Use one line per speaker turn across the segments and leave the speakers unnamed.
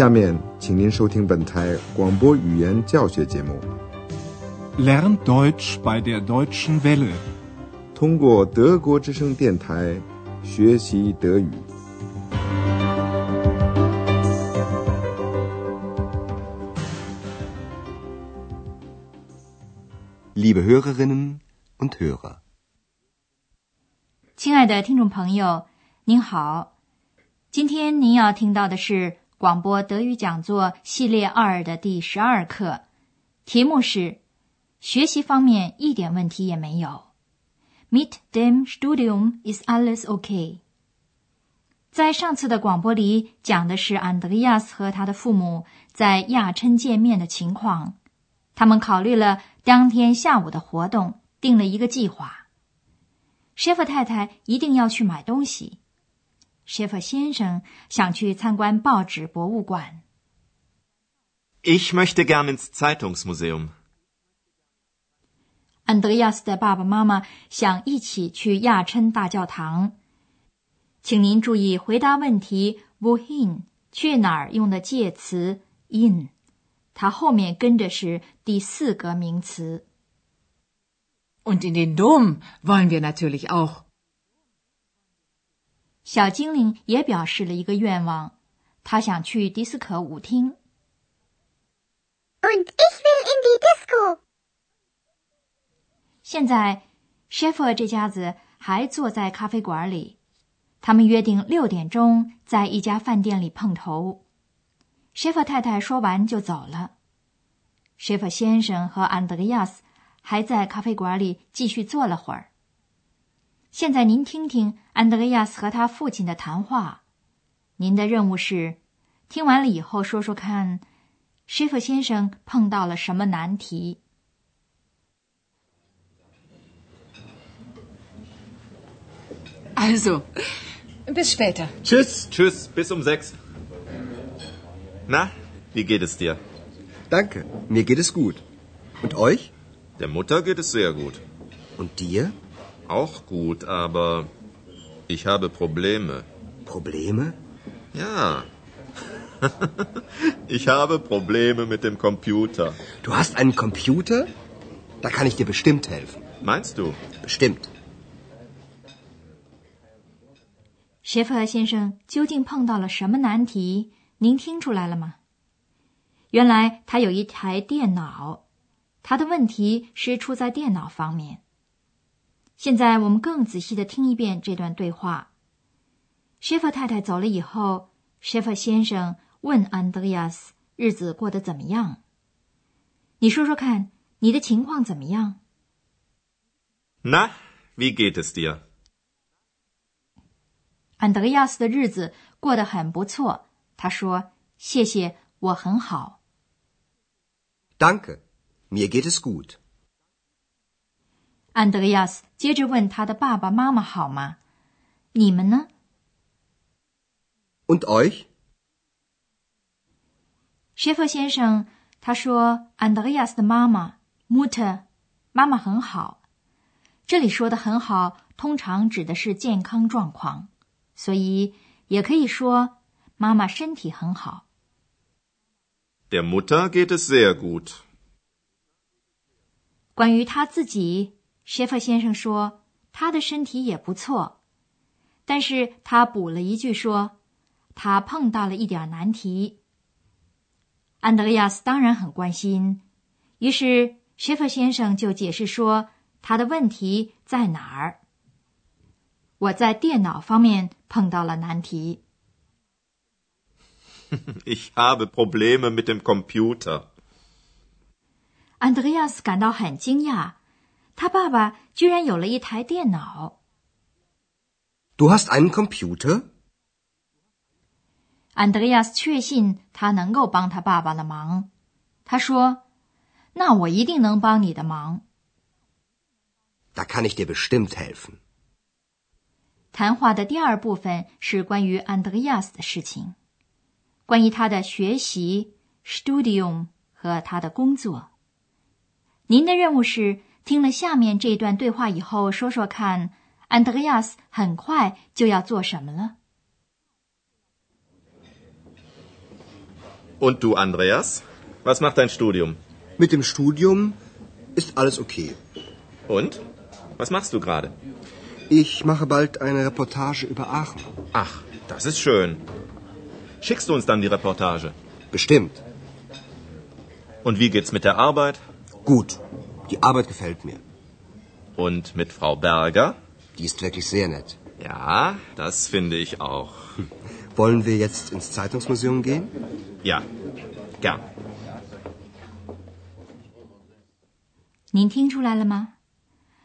下面，请您收听本台广播语言教学节目。
Lern Deutsch bei der Deutschen Welle.
通过德国之声电台学习德语。
Liebe Hörerinnen und Hörer.
亲爱的听众朋友，您好，今天您要听到的是广播德语讲座系列二的第十二课，题目是“学习方面一点问题也没有 ”，Mit dem Studium is alles okay。在上次的广播里讲的是安德烈亚斯和他的父母在亚琛见面的情况，他们考虑了当天下午的活动，定了一个计划。谢弗太太一定要去买东西，谢弗先生想去参观报纸博物馆。
Ich möchte gern ins Zeitungsmuseum.
安德烈亚斯的爸爸妈妈想一起去亚琛大教堂。请您注意回答问题 “wohin” 去哪儿用的介词 “in”，它后面跟着是第四个名词。
Und in den Dom wollen wir natürlich auch.
小精灵也表示了一个愿望，他想去迪斯科舞厅。
Und ich will in die Disco.
现在，Sheffer 这家子还坐在咖啡馆里，他们约定六点钟在一家饭店里碰头。Sheffer 太太说完就走了。Sheffer 先生和安德烈亚斯还在咖啡馆里继续坐了会儿。现在您听听安德烈亚斯和他父亲的谈话。您的任务是听完了以后说说看，Sheffer 先生碰到了什么难题。
Also, bis später.
Tschüss. Tschüss, bis um sechs. Na, wie geht es dir?
Danke, mir geht es gut. Und euch?
Der Mutter geht es sehr gut.
Und dir?
Auch gut, aber ich habe Probleme.
Probleme?
Ja. ich habe Probleme mit dem Computer.
Du hast einen Computer? Da kann ich dir bestimmt helfen.
Meinst du?
Bestimmt.
谢弗先生究竟碰到了什么难题？您听出来了吗？原来他有一台电脑，他的问题是出在电脑方面。 现在我们更仔细的听一遍这段对话。谢弗太太走了以后，谢弗先生问安德烈亚斯日子过得怎么样？你说说看，你的情况怎么样
？Na, wie geht es dir?
安德烈亚斯的日子过得很不错。他说：“谢谢，我很好。
Danke, mir geht es gut. ”
安德烈亚斯接着问他的爸爸妈妈好吗？你们呢
？Und euch?
谢弗先生他说：“安德烈亚斯的妈妈 Mutter 妈妈很好。”这里说的很好，通常指的是健康状况，所以也可以说妈妈身体很好。
Der Mutter geht es sehr gut.
关于他自己，谢弗先生说他的身体也不错，但是他补了一句说他碰到了一点难题。安德烈亚斯当然很关心，于是谢弗先生就解释说他的问题在哪儿。我在电脑方面碰到了难题。
Ich habe Probleme mit dem Computer.
安德烈亚斯感到很惊讶，他爸爸居然有了一台电脑。
Du hast einen Computer?
安德烈亚斯确信他能够帮他爸爸的忙。他说：“那我一定能帮你的忙。
Da kann ich dir bestimmt helfen. ”
谈话的第二部分是关于安德烈亚斯的事情，关于他的学习 （studium） 和他的工作。您的任务是听了下面这段对话以后，说说看，安德烈亚斯很快就要做什么了。
Und du, Andreas? Was macht dein Studium?
Mit dem Studium ist alles okay.
Und? Was machst du gerade?
Ich mache bald eine Reportage über Aachen.
Ach, das ist schön. Schickst du uns dann die Reportage?
Bestimmt.
Und wie geht's mit der Arbeit?
Gut. Die Arbeit gefällt mir.
Und mit Frau Berger?
Die ist wirklich sehr nett.
Ja, das finde ich auch.
Wollen wir jetzt ins Zeitungsmuseum gehen?
Ja, gern.
您听出来了吗？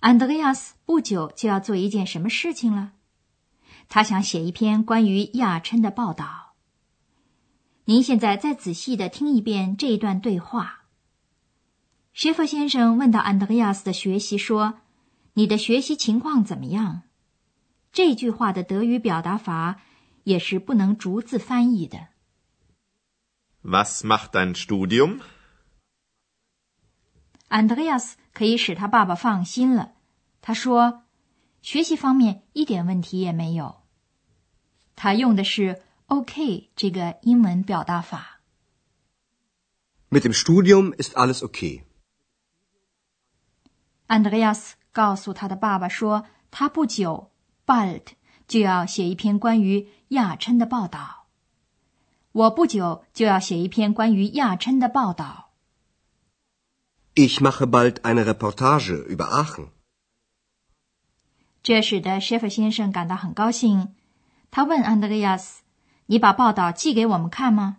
安德烈亚斯不久就要做一件什么事情了？他想写一篇关于亚琛的报道。您现在再仔细的听一遍这一段对话。谢弗先生问到安德烈亚斯的学习说：“你的学习情况怎么样？”这句话的德语表达法也是不能逐字翻译的。
Was macht dein Studium?
安德烈亚斯可以使他爸爸放心了。他说：“学习方面一点问题也没有。”他用的是 “OK” 这个英文表达法。
Mit dem Studium ist alles okay.
安德烈亚斯告诉他的爸爸说：“他不久 （bald） 就要写一篇关于亚琛的报道。我不久就要写一篇关于亚琛的报道。”
Ich mache bald eine Reportage über Aachen.
这使得 Schäfer 先生感到很高兴。他问安德烈亚斯：“你把报道寄给我们看吗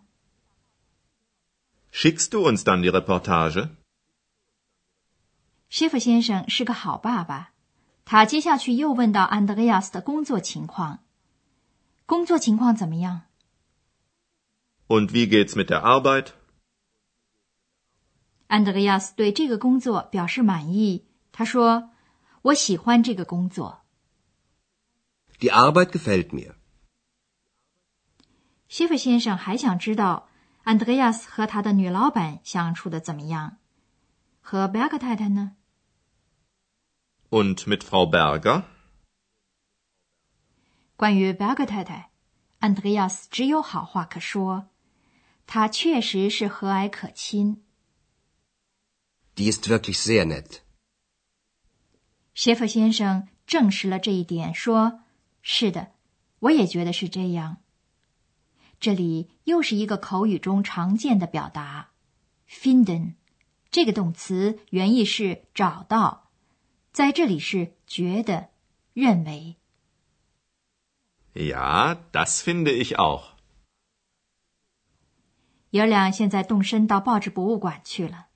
Schickst du uns dann die Reportage?
？”Schäfer 先生是个好爸爸。他接下去又问到安德烈亚斯的工作情况：“工作情况怎么样
Und wie geht's mit der Arbeit?
安德烈亚斯对这个工作表示满意。他说：“我喜欢这个工作。
Die Arbeit gefällt mir.
”Schäfer 先生还想知道安德烈亚斯和他的女老板相处的怎么样，和 Berger 太太呢？
Und mit Frau Berger?
关于 Berger 太太，，Andreas 只有好话可说。她确实是和蔼可亲。
Die ist wirklich sehr nett.
Schäfer 先生证实了这一点，说：“是的，我也觉得是这样。”这里又是一个口语中常见的表达 “finden”，这个动词原意是找到，在这里是觉得、认为。
Ja, das finde ich auch.
俩现在动身到报纸博物馆去了。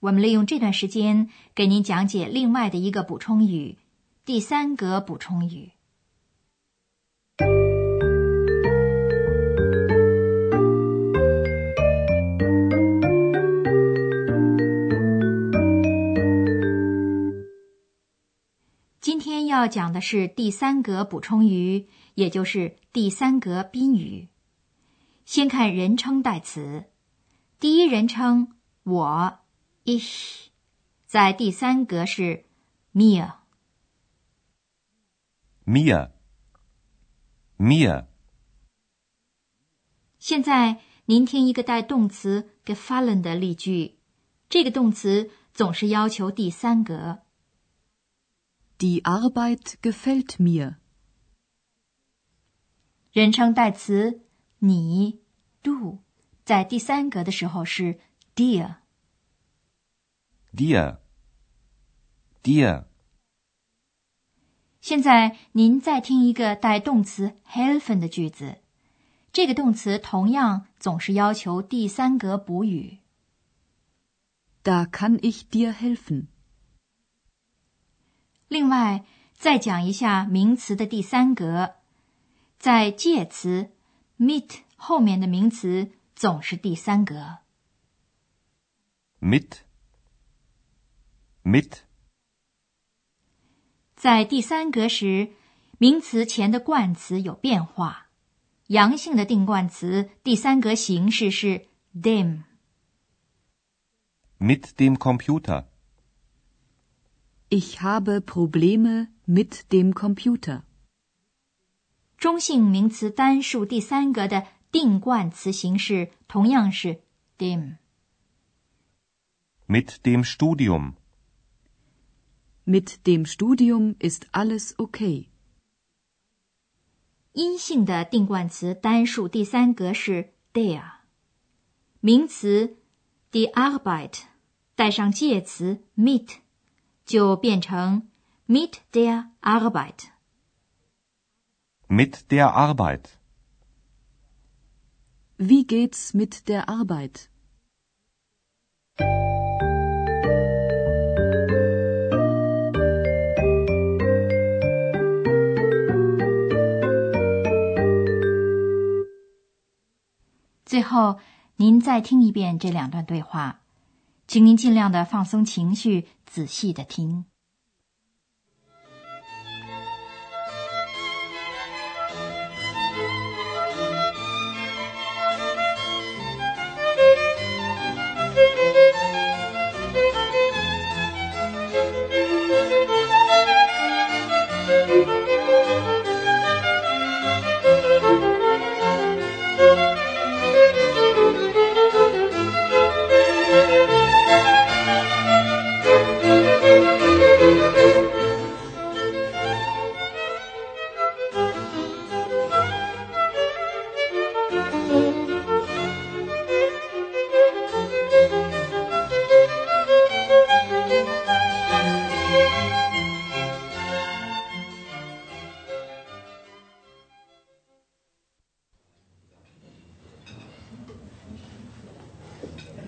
我们利用这段时间给您讲解另外的一个补充语——第三格补充语。今天要讲的是第三格补充语，也就是第三格宾语。先看人称代词，第一人称我 ich，在第三格是 mir。
Mir. Mir.
现在您听一个带动词 gefallen 的例句，这个动词总是要求第三格。
Die Arbeit gefällt mir.
人称代词你 du 在第三格的时候是 dir。
Dir. Dir.
现在您再听一个带动词 helfen 的句子，这个动词同样总是要求第三格补语。
Da kann ich dir helfen.
另外，再讲一下名词的第三格，在介词 mit 后面的名词总是第三格。
Mit. Mit.
在第三格时，名词前的冠词有变化。阳性的定冠词第三格形式是 dem。
Mit dem Computer.
Ich habe Probleme mit dem Computer.
中性名词单数第三格的 定冠词形式同样是 dem。
Mit dem Studium.
Mit dem Studium ist alles okay.
阴性的定冠词单数第三格是 der，名词 die Arbeit 带上介词 mit 就变成 mit der Arbeit。
Mit der Arbeit.
Wie geht's mit der Arbeit?
最后，您再听一遍这两段对话，请您尽量的放松情绪，仔细的听。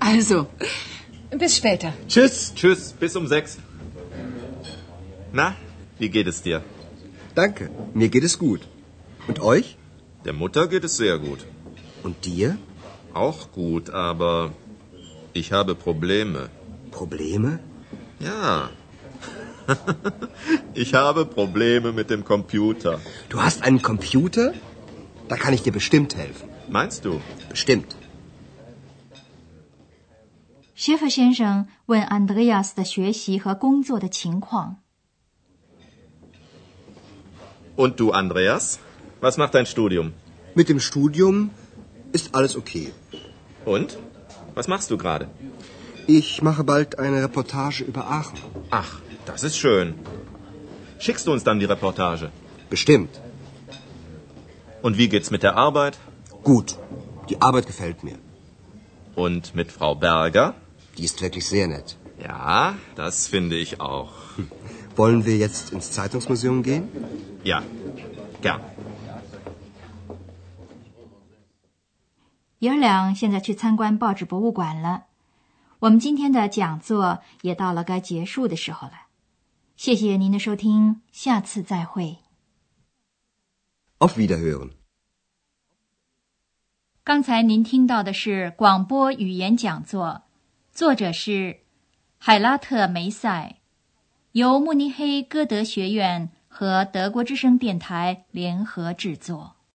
Also, bis später.
Tschüss. Tschüss, bis um sechs. Na, wie geht es dir?
Danke, mir geht es gut. Und euch?
Der Mutter geht es sehr gut.
Und dir?
Auch gut, aber ich habe Probleme.
Probleme?
Ja. ich habe Probleme mit dem Computer.
Du hast einen Computer? Da kann ich dir bestimmt helfen.
Meinst du?
Bestimmt.
谢弗先生问安德烈亚斯的学习和工作的情况。
Und du, Andreas? Was macht dein Studium?
Mit dem Studium ist alles okay.
Und? Was machst du gerade?
Ich mache bald eine Reportage über Aachen.
Ach, das ist schön. Schickst du uns dann die Reportage?
Bestimmt.
Und wie geht's mit der Arbeit?
Gut. Die Arbeit gefällt mir.
Und mit Frau Berger?
Die ist wirklich sehr nett.
Ja, das finde ich auch.
Wollen wir jetzt ins Zeitungsmuseum gehen?
Ja, gern.
爷儿俩现在去参观报纸博物馆了。我们今天的讲座也到了该结束的时候了。谢谢您的收听，下次再会。
Auf Wiederhören.
刚才您听到的是广播语言讲座，作者是海拉特梅塞，由慕尼黑歌德学院和德国之声电台联合制作。